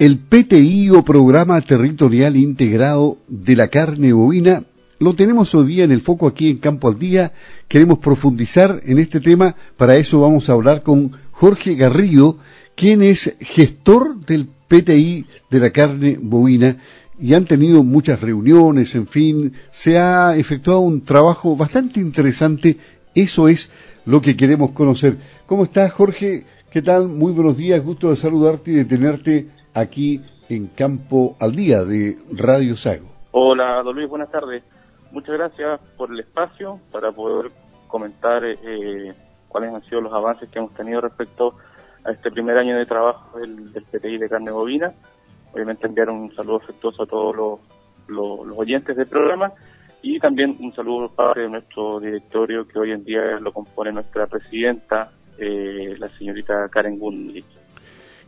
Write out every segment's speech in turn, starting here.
El PTI o Programa Territorial Integrado de la Carne Bovina lo tenemos hoy día en el foco aquí en Campo al Día. Queremos profundizar en este tema. Para eso vamos a hablar con Jorge Garrido, quien es gestor del PTI de la carne bovina y han tenido muchas reuniones, en fin, se ha efectuado un trabajo bastante interesante. Eso es lo que queremos conocer. ¿Cómo estás, Jorge? ¿Qué tal? Muy buenos días, gusto de saludarte y de tenerte aquí en Campo al Día de Radio Sago. Hola, don Luis, buenas tardes. Muchas gracias por el espacio para poder comentar eh, cuáles han sido los avances que hemos tenido respecto a este primer año de trabajo del, PTI de carne bovina. Obviamente enviar un saludo afectuoso a todos los, oyentes del programa y también un saludo de nuestro directorio que hoy en día lo compone nuestra presidenta, eh, la señorita Karen Gundrich.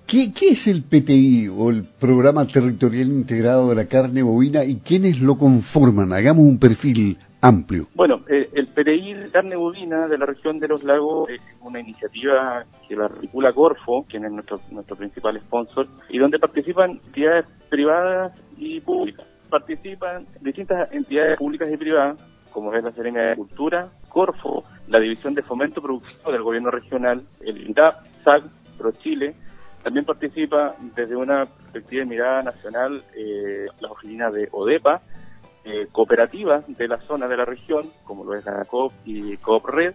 ¿Qué, es el PTI o el Programa Territorial Integrado de la Carne Bovina y quiénes lo conforman? Hagamos un perfil amplio. Bueno, eh, el PTI Carne Bovina de la región de los lagos es una iniciativa que la articula Corfo, quien es nuestro, nuestro principal sponsor, y donde participan entidades privadas y públicas. Participan distintas entidades públicas y privadas, como es la Serena de Cultura, Corfo, la División de Fomento Productivo del Gobierno Regional, el INDAP, SAC, ProChile, también participa desde una perspectiva de mirada nacional eh, las oficinas de ODEPA, eh, cooperativas de la zona de la región, como lo es la COP y COP Red,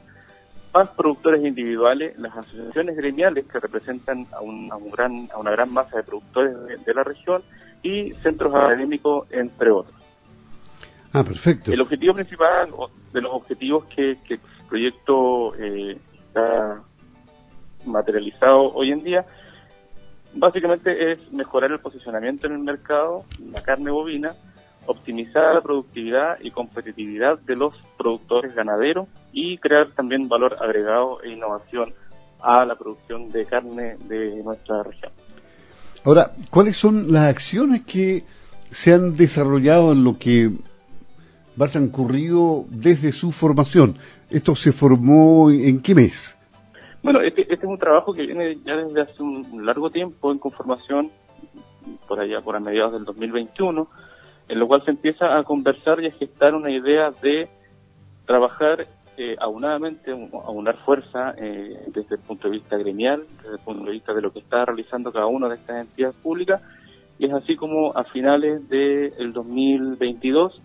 más productores individuales, las asociaciones gremiales que representan a, un, gran, a una gran masa de productores de, la región y centros académicos, entre otros. Ah, perfecto. El objetivo principal de los objetivos que, que el proyecto eh, está materializado hoy en día Básicamente es mejorar el posicionamiento en el mercado, la carne bovina, optimizar la productividad y competitividad de los productores ganaderos y crear también valor agregado e innovación a la producción de carne de nuestra región. Ahora, ¿cuáles son las acciones que se han desarrollado en lo que va transcurrido desde su formación? ¿Esto se formó en qué mes? Bueno, este, este, es un trabajo que viene ya desde hace un largo tiempo en conformación, por allá, por a mediados del 2021, en lo cual se empieza a conversar y a gestar una idea de trabajar eh, aunadamente, aunar fuerza eh, desde el punto de vista gremial, desde el punto de vista de lo que está realizando cada una de estas entidades públicas, y es así como a finales del 2022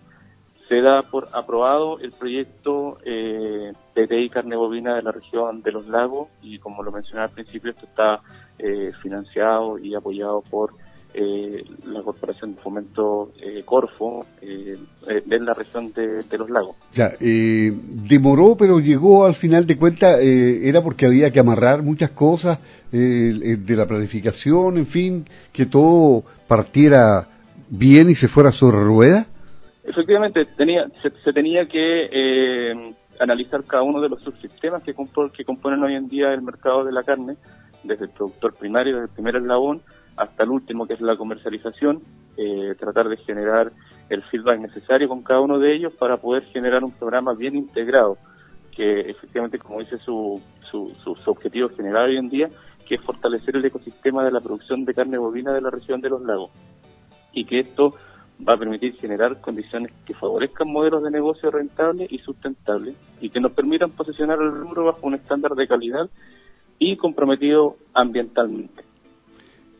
se da por aprobado el proyecto eh, PTI carne bovina de la región de los lagos y como lo mencioné al principio esto está eh, financiado y apoyado por eh, la Corporación de Fomento eh, Corfo de la región de, los lagos. Ya, demoró pero llegó al final de cuentas, era porque había que amarrar muchas cosas de la planificación, en fin, que todo partiera bien y se fuera sobre ruedas. Efectivamente, tenía, se, tenía que eh, analizar cada uno de los subsistemas que, que componen hoy en día el mercado de la carne, desde el productor primario, desde el primer eslabón, hasta el último, que es la comercialización, eh, tratar de generar el feedback necesario con cada uno de ellos para poder generar un programa bien integrado, que efectivamente, como dice su, su, su, su objetivo general hoy en día, que es fortalecer el ecosistema de la producción de carne bovina de la región de los lagos. Y que esto va a permitir generar condiciones que favorezcan modelos de negocio rentables y sustentables y que nos permitan posicionar el rubro bajo un estándar de calidad y comprometido ambientalmente.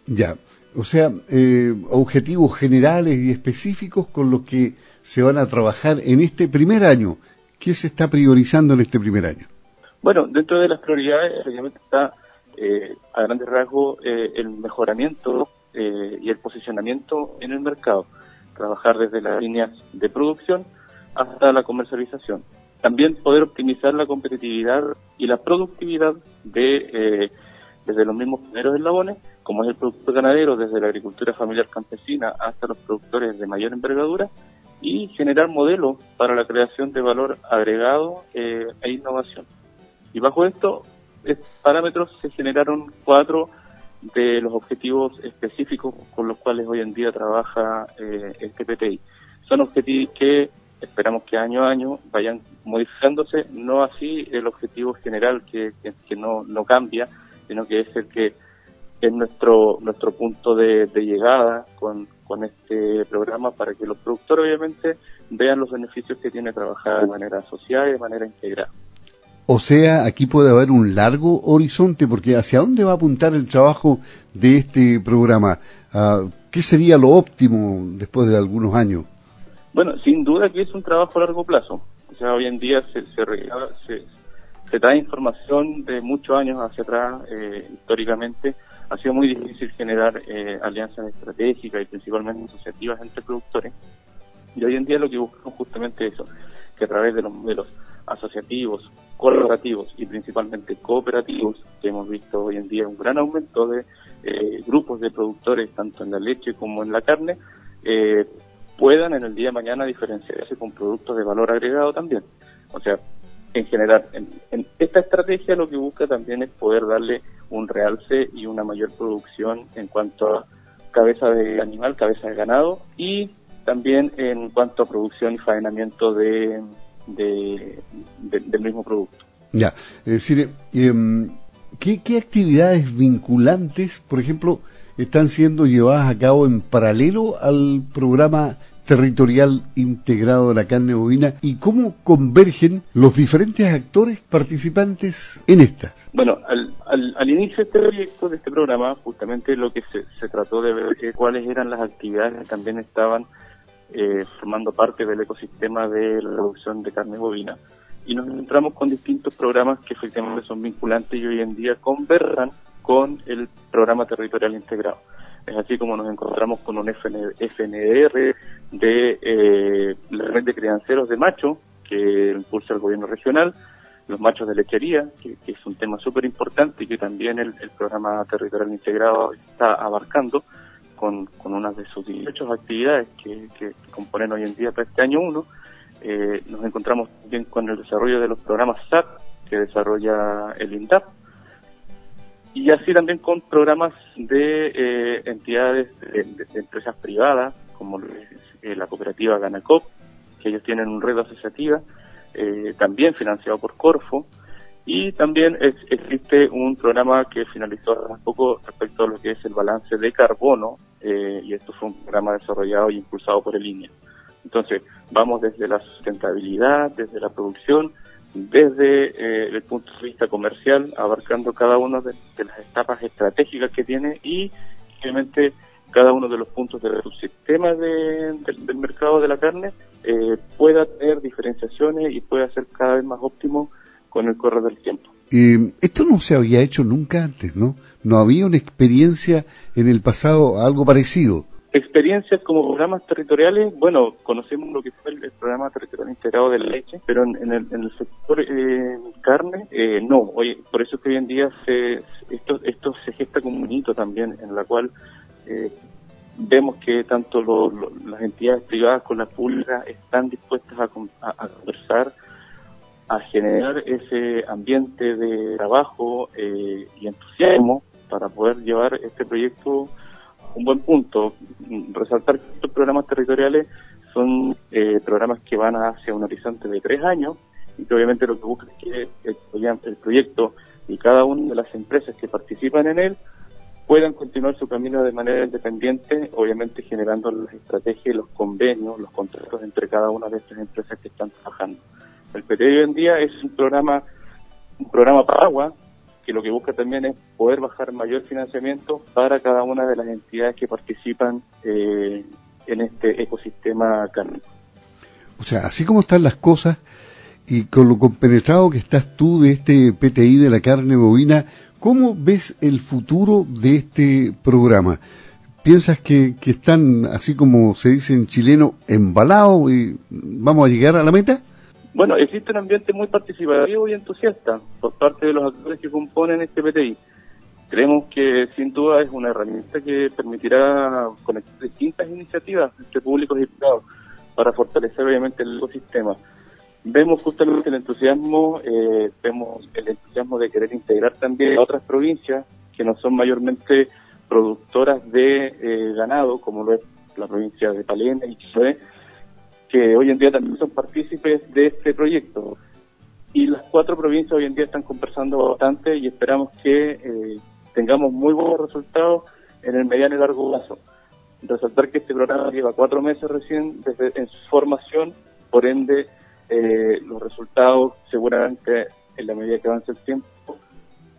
Ya, o sea, eh, objetivos generales y específicos con los que se van a trabajar en este primer año. ¿Qué se está priorizando en este primer año? Bueno, dentro de las prioridades, obviamente está eh, a grandes rasgos eh, el mejoramiento y el posicionamiento en el mercado trabajar desde las líneas de producción hasta la comercialización. También poder optimizar la competitividad y la productividad de eh, desde los mismos primeros eslabones, como es el productor ganadero, desde la agricultura familiar campesina hasta los productores de mayor envergadura, y generar modelos para la creación de valor agregado eh, e innovación. Y bajo estos parámetros se generaron cuatro de los objetivos específicos con los cuales hoy en día trabaja eh, este PTI. Son objetivos que esperamos que año a año vayan modificándose, no así el objetivo general que, que, no, no cambia, sino que es el que es nuestro nuestro punto de, llegada con, con este programa para que los productores obviamente vean los beneficios que tiene trabajar de manera asociada y de manera integrada. O sea, aquí puede haber un largo horizonte, porque ¿hacia dónde va a apuntar el trabajo de este programa? Ah, ¿Qué sería lo óptimo después de algunos años? Bueno, sin duda que es un trabajo a largo plazo. O sea, hoy en día se, se, se, trae información de muchos años hacia atrás, eh, históricamente. Ha sido muy difícil generar eh, alianzas estratégicas y principalmente asociativas entre productores. Y hoy en día lo que buscamos justamente eso, que a través de los modelos asociativos, colaborativos y principalmente cooperativos, que hemos visto hoy en día un gran aumento de eh, grupos de productores, tanto en la leche como en la carne, eh, puedan en el día de mañana diferenciarse con productos de valor agregado también. O sea, en general, en, esta estrategia lo que busca también es poder darle un realce y una mayor producción en cuanto a cabeza de animal, cabeza de ganado y también en cuanto a producción y faenamiento de, del mismo producto. Ya, es decir, em, ¿qué, ¿qué actividades vinculantes, por ejemplo, están siendo llevadas a cabo en paralelo al programa territorial integrado de la carne bovina y cómo convergen los diferentes actores participantes en estas. Bueno, al, al, inicio de este proyecto, de este programa, justamente lo que se, se trató de ver es cuáles eran las actividades que también estaban eh, formando parte del ecosistema de la producción de carne bovina. Y nos encontramos con distintos programas que efectivamente son vinculantes y hoy en día conversan con el programa territorial integrado. Es así como nos encontramos con un FNDR de eh, la red de crianceros de macho que impulsa el gobierno regional, los machos de lechería, que, es un tema súper importante y que también el, programa territorial integrado está abarcando, con, con una de sus 18 actividades que, componen hoy en día para este año 1. Eh, nos encontramos también con el desarrollo de los programas SAT que desarrolla el INDAP y así también con programas de eh, entidades de, empresas privadas como eh, la cooperativa Ganacop que ellos tienen un red asociativa también financiado por Corfo y también existe un programa que finalizó hace poco respecto a lo que es el balance de carbono, eh, y esto fue un programa desarrollado y impulsado por el INEA. Entonces, vamos desde la sustentabilidad, desde la producción, desde eh, el punto de vista comercial, abarcando cada una de, las etapas estratégicas que tiene y, obviamente, cada uno de los puntos del subsistema del mercado de la carne eh, pueda tener diferenciaciones y pueda ser cada vez más óptimo con el correr del tiempo. esto no se había hecho nunca antes, ¿no? No había una experiencia en el pasado, algo parecido. Experiencias como programas territoriales, bueno, conocemos lo que fue el, programa territorial integrado de la leche, pero en, el, sector eh, carne, eh, no. Oye, por eso es que hoy en día se, esto, esto se gesta como un hito también, en la cual eh, vemos que tanto las entidades privadas con las públicas están dispuestas a, a conversar, a generar ese ambiente de trabajo eh, y entusiasmo para poder llevar este proyecto a un buen punto. Resaltar que estos programas territoriales son eh, programas que van hacia un horizonte de tres años y que obviamente lo que busca es que el, el proyecto y cada una de las empresas que participan en él puedan continuar su camino de manera independiente, obviamente generando las estrategias los convenios, los contratos entre cada una de estas empresas que están trabajando. El PT hoy en día es un programa, un programa agua que lo que busca también es poder bajar mayor financiamiento para cada una de las entidades que participan eh, en este ecosistema cárnico. O sea, así como están las cosas y con lo compenetrado que estás tú de este PTI de la carne bovina, ¿cómo ves el futuro de este programa? ¿Piensas que, que están, así como se dice en chileno, embalados y vamos a llegar a la meta? Bueno, existe un ambiente muy participativo y entusiasta por parte de los actores que componen este PTI. Creemos que sin duda es una herramienta que permitirá conectar distintas iniciativas entre públicos y privados para fortalecer obviamente el ecosistema. Vemos justamente el entusiasmo, eh, vemos el entusiasmo de querer integrar también a otras provincias que no son mayormente productoras de eh, ganado, como lo es la provincia de Palena y Chiloé, que hoy en día también son partícipes de este proyecto. Y las cuatro provincias hoy en día están conversando bastante y esperamos que eh, tengamos muy buenos resultados en el mediano y largo plazo. Resaltar que este programa lleva cuatro meses recién desde en su formación, por ende eh, los resultados seguramente en la medida que avance el tiempo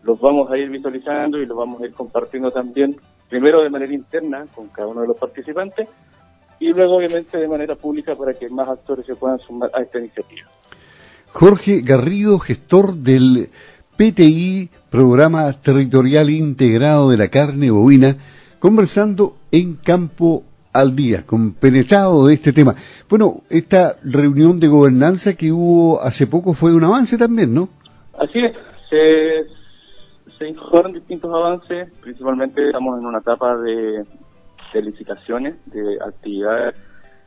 los vamos a ir visualizando y los vamos a ir compartiendo también, primero de manera interna con cada uno de los participantes y luego obviamente de manera pública para que más actores se puedan sumar a esta iniciativa. Jorge Garrido, gestor del PTI, Programa Territorial Integrado de la Carne Bovina, conversando en Campo al Día, compenetrado de este tema. Bueno, esta reunión de gobernanza que hubo hace poco fue un avance también, ¿no? Así es, se, se distintos avances, principalmente estamos en una etapa de, de licitaciones, de actividades.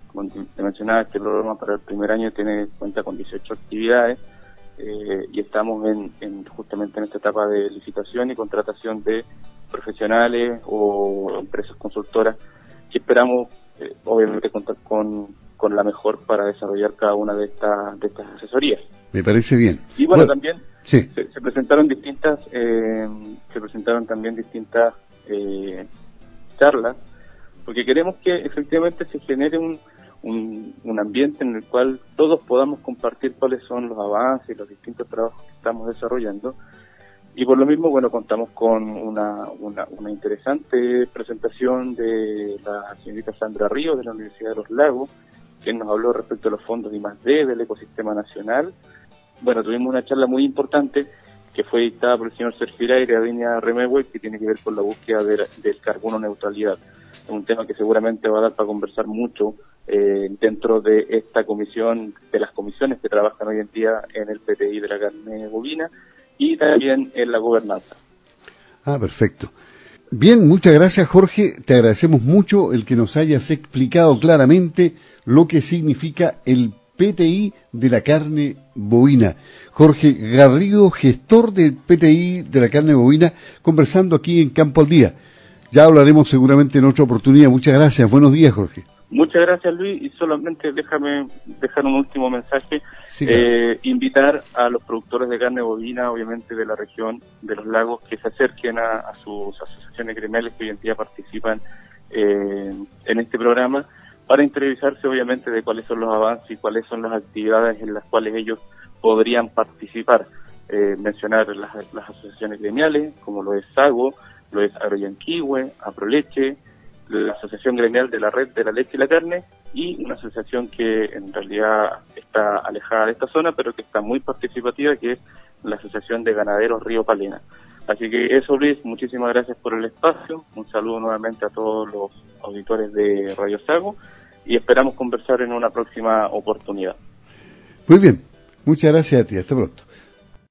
Como te mencionaba, este programa para el primer año tiene cuenta con 18 actividades eh, y estamos en, justamente en esta etapa de licitación y contratación de profesionales o empresas consultoras que esperamos eh, obviamente contar con, con la mejor para desarrollar cada una de estas de estas asesorías. Me parece bien. Y bueno, también se, presentaron distintas eh, se presentaron también distintas eh, charlas porque queremos que efectivamente se genere un, un, ambiente en el cual todos podamos compartir cuáles son los avances y los distintos trabajos que estamos desarrollando y por lo mismo bueno contamos con una, una, interesante presentación de la señorita Sandra Ríos de la Universidad de los Lagos quien nos habló respecto a los fondos de I+D del ecosistema nacional bueno, tuvimos una charla muy importante que fue dictada por el señor Serfira y la línea Remehue, que tiene que ver con la búsqueda del carbono neutralidad. Es un tema que seguramente va a dar para conversar mucho eh, dentro de esta comisión, de las comisiones que trabajan hoy en día en el PTI de la carne bovina y también en la gobernanza. Ah, perfecto. Bien, muchas gracias Jorge. Te agradecemos mucho el que nos hayas explicado claramente lo que significa el PTI de la carne bovina. Jorge Garrido, gestor del PTI de la carne bovina, conversando aquí en Campo al Día. Ya hablaremos seguramente en otra oportunidad. Muchas gracias. Buenos días, Jorge. Muchas gracias, Luis. Y solamente déjame dejar un último mensaje. eh, invitar a los productores de carne bovina, obviamente de la región de los lagos, que se acerquen a, sus asociaciones gremiales que hoy en día participan eh, en este programa para interiorizarse obviamente de cuáles son los avances y cuáles son las actividades en las cuales ellos podrían participar. Eh, mencionar las, asociaciones gremiales, como lo es SAGO, lo es Agroyanquihue, Aproleche, la Asociación Gremial de la Red de la Leche y la Carne, y una asociación que en realidad está alejada de esta zona, pero que está muy participativa, que es la Asociación de Ganaderos Río Palena. Así que eso, Luis, muchísimas gracias por el espacio. Un saludo nuevamente a todos los auditores de Radio Sago y esperamos conversar en una próxima oportunidad. Muy bien, muchas gracias a ti. Hasta pronto.